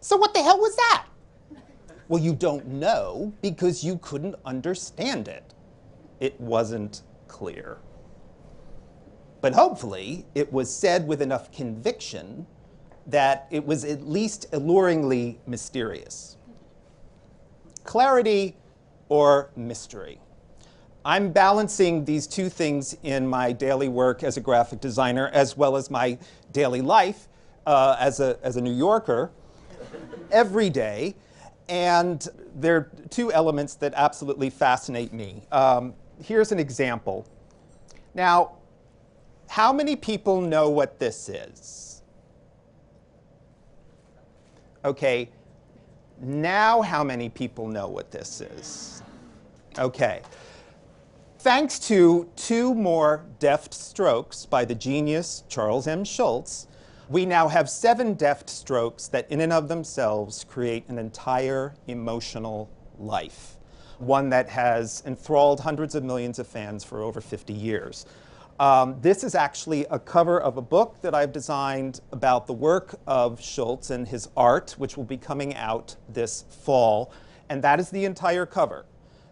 So what the hell was that? Well, you don't know because you couldn't understand it. It wasn't clear. But hopefully, it was said with enough conviction that it was at least alluringly mysterious. Clarity or mystery. I'm balancing these two things in my daily work as a graphic designer as well as my daily life uh, as, a, as a New Yorker every day. And there are two elements that absolutely fascinate me. Um, here's an example. Now, how many people know what this is? Okay, now how many people know what this is? Okay. Thanks to two more deft strokes by the genius Charles M. Schulz, we now have seven deft strokes that in and of themselves create an entire emotional life, one that has enthralled hundreds of millions of fans for over 50 years. Um, this is actually a cover of a book that I've designed about the work of Schulz and his art, which will be coming out this fall. And that is the entire cover.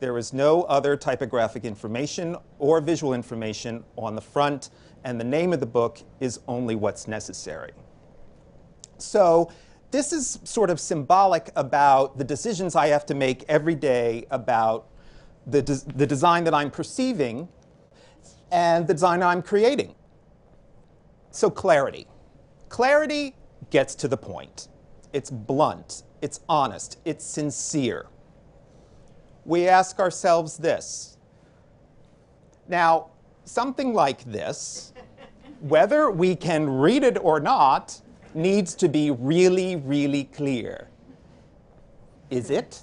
There is no other typographic information or visual information on the front, and the name of the book is Only What's Necessary. So this is sort of symbolic about the decisions I have to make every day about the, the design that I'm perceiving and the design I'm creating. So clarity. Clarity gets to the point. It's blunt, it's honest, it's sincere. We ask ourselves this. Now, something like this, whether we can read it or not, needs to be really, really clear. Is it?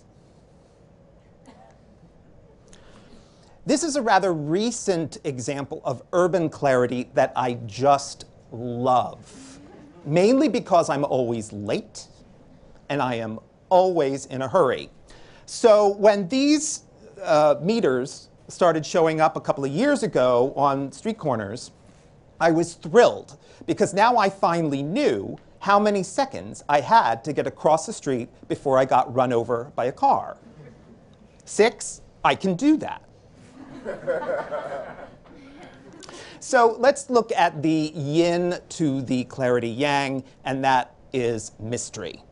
This is a rather recent example of urban clarity that I just love, mainly because I'm always late and I am always in a hurry. So when these uh, meters started showing up a couple of years ago on street corners, I was thrilled because now I finally knew how many seconds I had to get across the street before I got run over by a car. Six, I can do that. so let's look at the yin to the clarity yang, and that is mystery.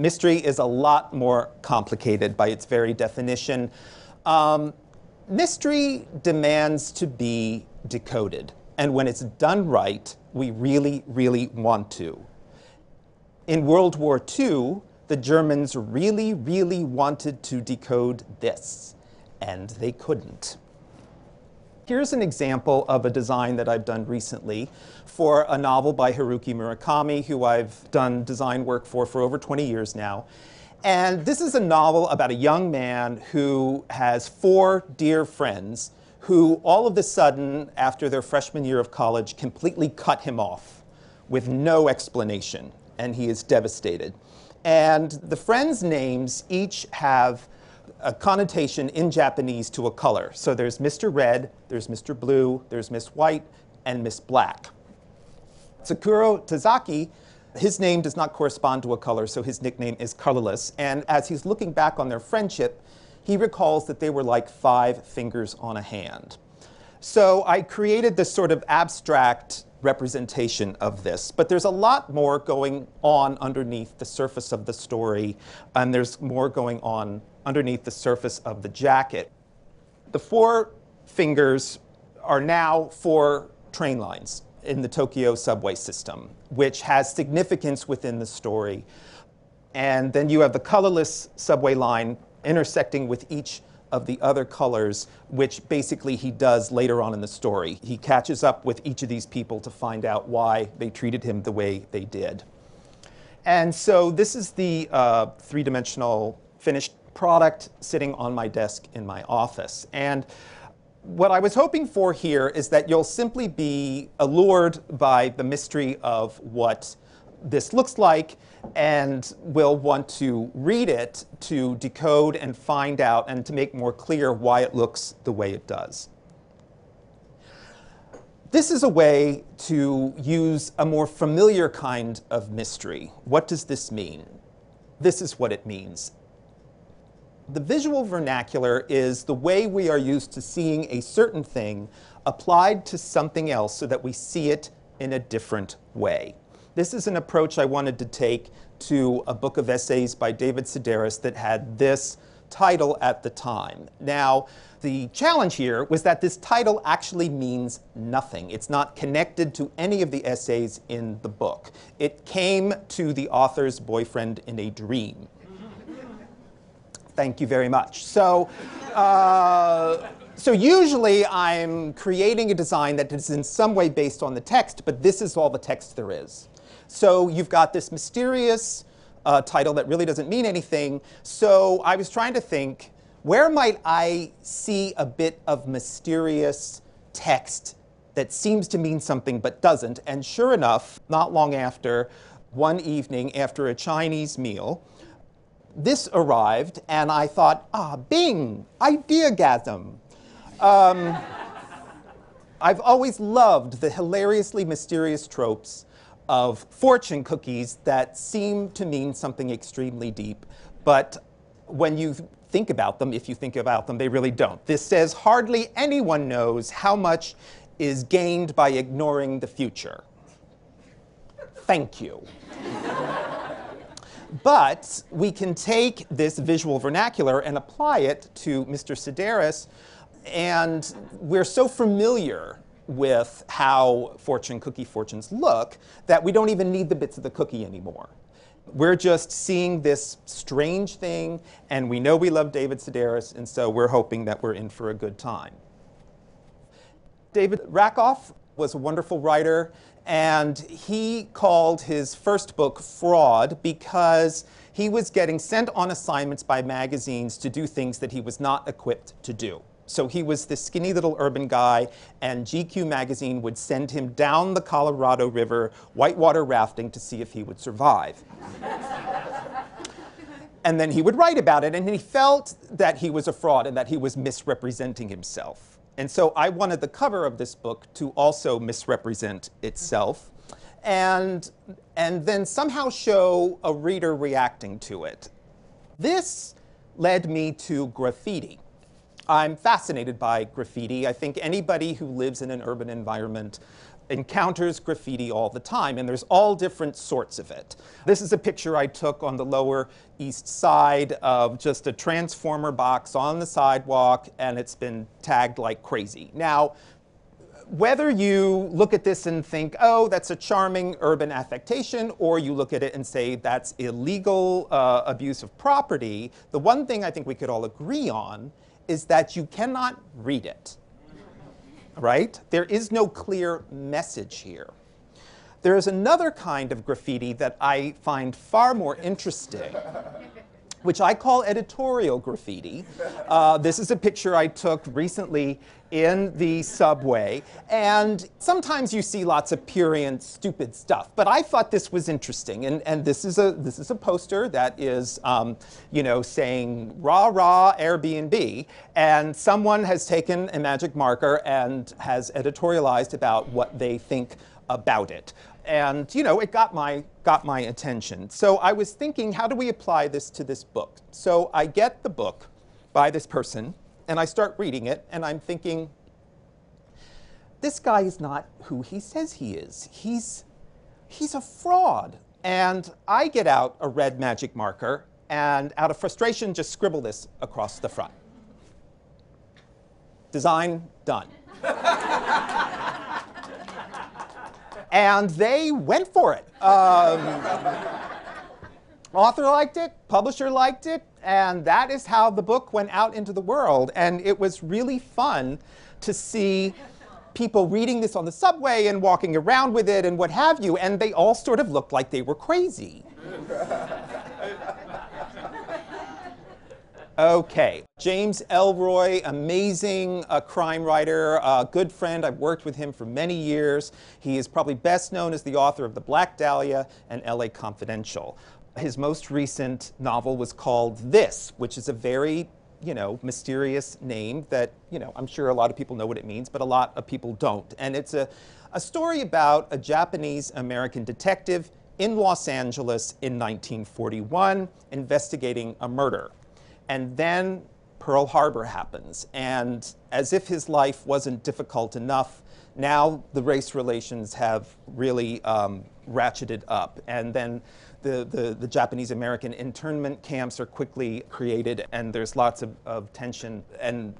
Mystery is a lot more complicated by its very definition. Um, mystery demands to be decoded, and when it's done right, we really, really want to. In World War II, the Germans really, really wanted to decode this and they couldn't. Here's an example of a design that I've done recently for a novel by Haruki Murakami, who I've done design work for for over 20 years now. And this is a novel about a young man who has four dear friends who all of a sudden, after their freshman year of college, completely cut him off with no explanation, and he is devastated. And the friends' names each have a connotation in Japanese to a color. So there's Mr. Red, there's Mr. Blue, there's Miss White, and Miss Black. Tsukuru Tazaki, his name does not correspond to a color, so his nickname is colorless. And as he's looking back on their friendship, he recalls that they were like five fingers on a hand. So I created this sort of abstract representation of this. But there's a lot more going on underneath the surface of the story, and there's more going on underneath the surface of the jacket. The four fingers are now four train lines in the Tokyo subway system, which has significance within the story. And then you have the colorless subway line intersecting with each of the other colors, which basically he does later on in the story. He catches up with each of these people to find out why they treated him the way they did. And so this is the uh, three-dimensional finished product sitting on my desk in my office. And what I was hoping for here is that you'll simply be allured by the mystery of what this looks like and will want to read it to decode and find out and to make more clear why it looks the way it does. This is a way to use a more familiar kind of mystery. What does this mean? This is what it means. The visual vernacular is the way we are used to seeing a certain thing applied to something else so that we see it in a different way. This is an approach I wanted to take to a book of essays by David Sedaris that had this title at the time. Now, the challenge here was that this title actually means nothing. It's not connected to any of the essays in the book. It came to the author's boyfriend in a dream. Thank you very much. So, uh, so usually I'm creating a design that is in some way based on the text, but this is all the text there is. So you've got this mysterious uh, title that really doesn't mean anything. So I was trying to think, where might I see a bit of mysterious text that seems to mean something but doesn't? And sure enough, not long after, one evening after a Chinese meal, this arrived, and I thought, ah, bing, ideagasm. Um, I've always loved the hilariously mysterious tropes of fortune cookies that seem to mean something extremely deep, but when you think about them, if you think about them, they really don't. This says hardly anyone knows how much is gained by ignoring the future. Thank you. But we can take this visual vernacular and apply it to Mr. Sedaris and we're so familiar with how fortune cookie fortunes look that we don't even need the bits of the cookie anymore. We're just seeing this strange thing, and we know we love David Sedaris, and so we're hoping that we're in for a good time. David Rakoff was a wonderful writer, and he called his first book Fraud because he was getting sent on assignments by magazines to do things that he was not equipped to do. So he was this skinny little urban guy, and GQ magazine would send him down the Colorado River whitewater rafting to see if he would survive. and then he would write about it, and he felt that he was a fraud and that he was misrepresenting himself. And so I wanted the cover of this book to also misrepresent itself and, and then somehow show a reader reacting to it. This led me to graffiti. I'm fascinated by graffiti. I think anybody who lives in an urban environment encounters graffiti all the time, and there's all different sorts of it. This is a picture I took on the Lower East Side of just a transformer box on the sidewalk, and it's been tagged like crazy. Now, whether you look at this and think, oh, that's a charming urban affectation, or you look at it and say that's illegal uh, abuse of property, the one thing I think we could all agree on is that you cannot read it, right? There is no clear message here. There is another kind of graffiti that I find far more interesting which I call editorial graffiti. Uh, this is a picture I took recently in the subway, and sometimes you see lots of purient, stupid stuff. But I thought this was interesting, and, and this is a this is a poster that is, um, you know, saying "rah rah Airbnb," and someone has taken a magic marker and has editorialized about what they think about it and you know, it got my, got my attention. So I was thinking, how do we apply this to this book? So I get the book by this person, and I start reading it, and I'm thinking, this guy is not who he says he is. He's, he's a fraud. And I get out a red magic marker, and out of frustration, just scribble this across the front. Design done. and they went for it. Um, author liked it, publisher liked it, and that is how the book went out into the world. And it was really fun to see people reading this on the subway and walking around with it and what have you, and they all sort of looked like they were crazy. Okay, James Ellroy, amazing uh, crime writer, uh, good friend. I've worked with him for many years. He is probably best known as the author of The Black Dahlia and LA Confidential. His most recent novel was called This, which is a very you know, mysterious name that, you know, I'm sure a lot of people know what it means, but a lot of people don't. And it's a, a story about a Japanese American detective in Los Angeles in 1941 investigating a murder. And then Pearl Harbor happens. And as if his life wasn't difficult enough, now the race relations have really um, ratcheted up. And then the, the, the, Japanese American internment camps are quickly created, and there's lots of, of tension and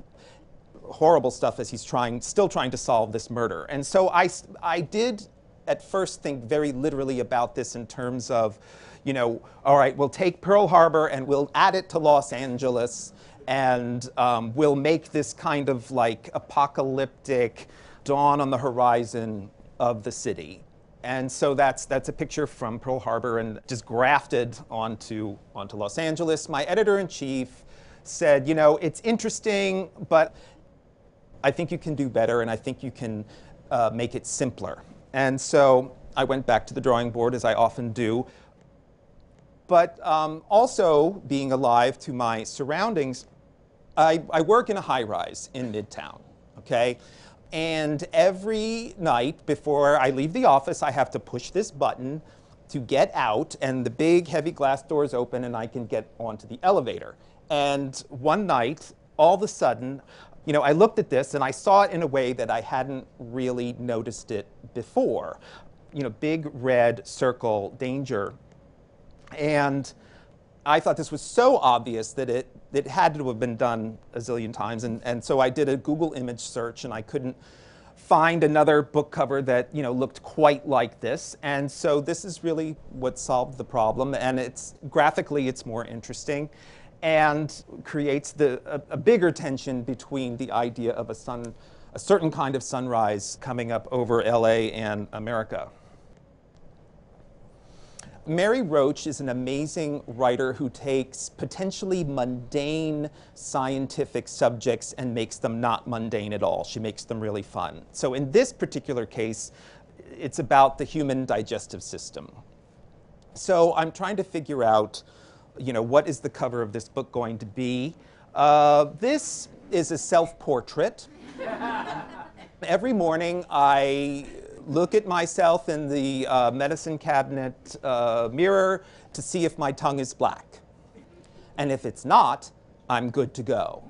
horrible stuff as he's trying, still trying to solve this murder. And so I, I did at first think very literally about this in terms of you know, all right, we'll take Pearl Harbor and we'll add it to Los Angeles and um, we'll make this kind of like apocalyptic dawn on the horizon of the city. And so that's, that's a picture from Pearl Harbor and just grafted onto, onto Los Angeles. My editor in chief said, you know, it's interesting, but I think you can do better and I think you can uh, make it simpler. And so I went back to the drawing board, as I often do, but um, also being alive to my surroundings, I, I work in a high rise in Midtown, okay? And every night before I leave the office, I have to push this button to get out, and the big heavy glass doors open, and I can get onto the elevator. And one night, all of a sudden, you know, I looked at this and I saw it in a way that I hadn't really noticed it before. You know, big red circle, danger and I thought this was so obvious that it, it had to have been done a zillion times. And, and so I did a Google image search and I couldn't find another book cover that you know looked quite like this. And so this is really what solved the problem. And it's graphically it's more interesting and creates the, a, a bigger tension between the idea of a sun, a certain kind of sunrise coming up over LA and America. Mary Roach is an amazing writer who takes potentially mundane scientific subjects and makes them not mundane at all. She makes them really fun. So in this particular case, it's about the human digestive system. So I'm trying to figure out, you know, what is the cover of this book going to be? Uh, this is a self-portrait. Every morning I look at myself in the uh, medicine cabinet uh, mirror to see if my tongue is black. And if it's not, I'm good to go.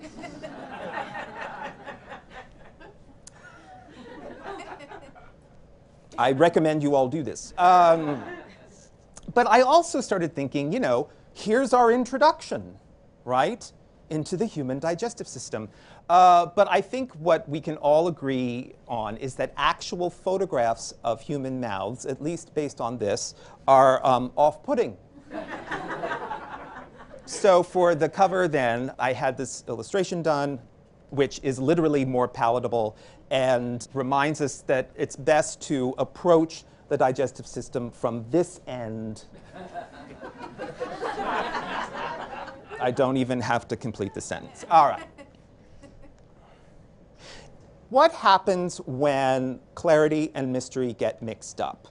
I recommend you all do this. Um, but I also started thinking, you know, here's our introduction, right, into the human digestive system. Uh, but I think what we can all agree on is that actual photographs of human mouths, at least based on this, are um, off-putting. so for the cover then, I had this illustration done, which is literally more palatable and reminds us that it's best to approach the digestive system from this end. I don't even have to complete the sentence. All right. What happens when clarity and mystery get mixed up?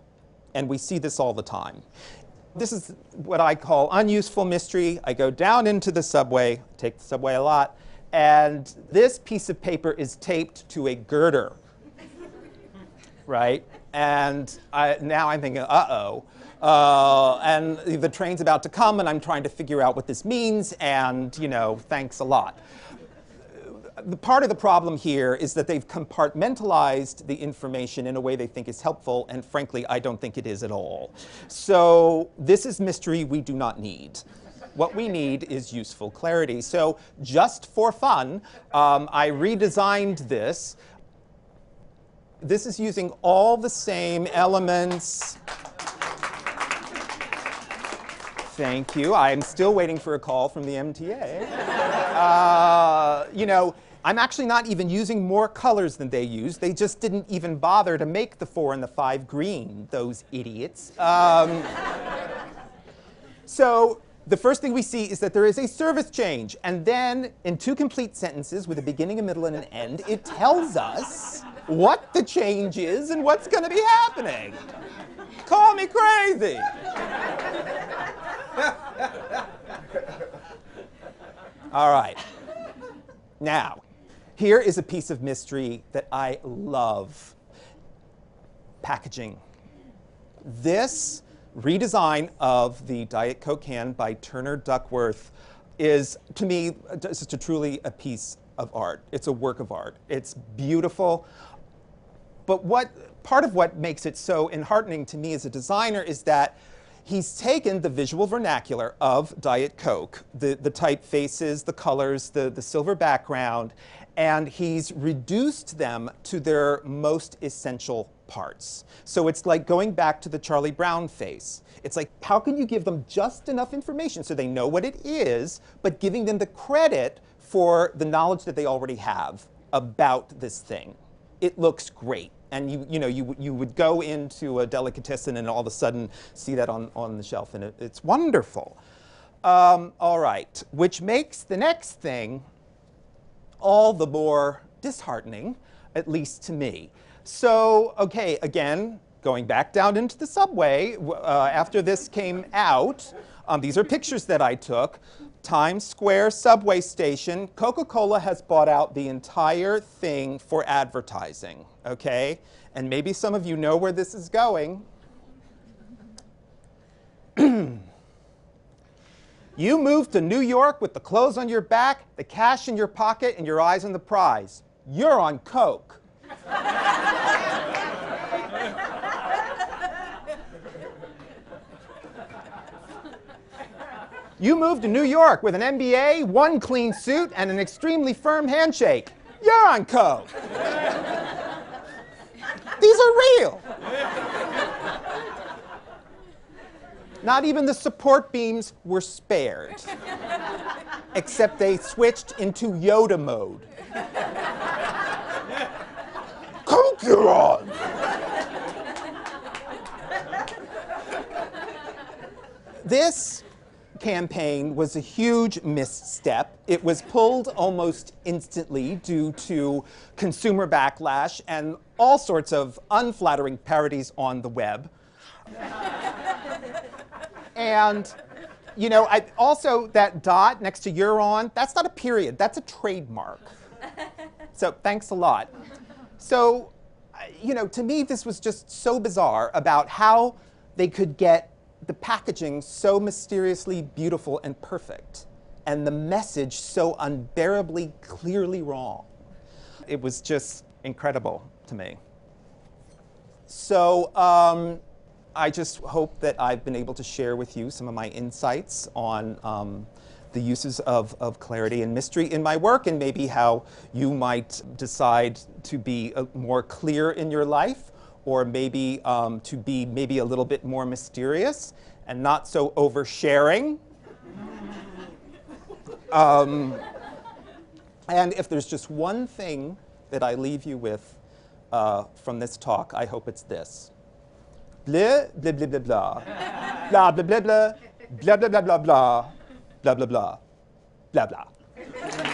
And we see this all the time. This is what I call unuseful mystery. I go down into the subway, take the subway a lot, and this piece of paper is taped to a girder, right? And I, now I'm thinking, uh-oh. Uh, and the train's about to come, and I'm trying to figure out what this means, and, you know, thanks a lot the part of the problem here is that they've compartmentalized the information in a way they think is helpful, and frankly, I don't think it is at all. So this is mystery we do not need. What we need is useful clarity. So just for fun, um, I redesigned this. This is using all the same elements. Thank you. I'm still waiting for a call from the MTA. Uh, you know, I'm actually not even using more colors than they use. They just didn't even bother to make the four and the five green, those idiots. Um, so the first thing we see is that there is a service change. And then, in two complete sentences with a beginning, a middle, and an end, it tells us what the change is and what's going to be happening. Call me crazy. All right. Now, here is a piece of mystery that I love packaging. This redesign of the Diet Coke can by Turner Duckworth is, to me, just a truly a piece of art. It's a work of art. It's beautiful. But what part of what makes it so enheartening to me as a designer is that he's taken the visual vernacular of Diet Coke, the, the typefaces, the colors, the, the silver background, and he's reduced them to their most essential parts. So it's like going back to the Charlie Brown face. It's like, how can you give them just enough information so they know what it is, but giving them the credit for the knowledge that they already have about this thing? It looks great. And you, you know, you, you would go into a delicatessen and all of a sudden see that on, on the shelf, and it, it's wonderful. Um, all right, which makes the next thing all the more disheartening, at least to me. So, okay, again, going back down into the subway, uh, after this came out, um, these are pictures that I took. Times Square subway station, Coca Cola has bought out the entire thing for advertising, okay? And maybe some of you know where this is going. you moved to New York with the clothes on your back, the cash in your pocket, and your eyes on the prize. You're on Coke. You moved to New York with an MBA, one clean suit, and an extremely firm handshake. You're on Coke. These are real. Not even the support beams were spared, except they switched into Yoda mode. Coke, on. This campaign was a huge misstep. It was pulled almost instantly due to consumer backlash and all sorts of unflattering parodies on the web. and you know, I, also that dot next to you're on, that's not a period, that's a trademark. so thanks a lot. So, you know, to me, this was just so bizarre about how they could get the packaging so mysteriously beautiful and perfect, and the message so unbearably clearly wrong. It was just incredible to me. So um, I just hope that I've been able to share with you some of my insights on um, the uses of, of clarity and mystery in my work and maybe how you might decide to be uh, more clear in your life or maybe um, to be maybe a little bit more mysterious and not so oversharing. Um, and if there's just one thing that I leave you with uh, from this talk, I hope it's this. Blah, blah, blah, blah, blah. blah, blah, blah, blah. Blah, blah, blah, blah, blah. Blah, blah, blah. Blah, blah.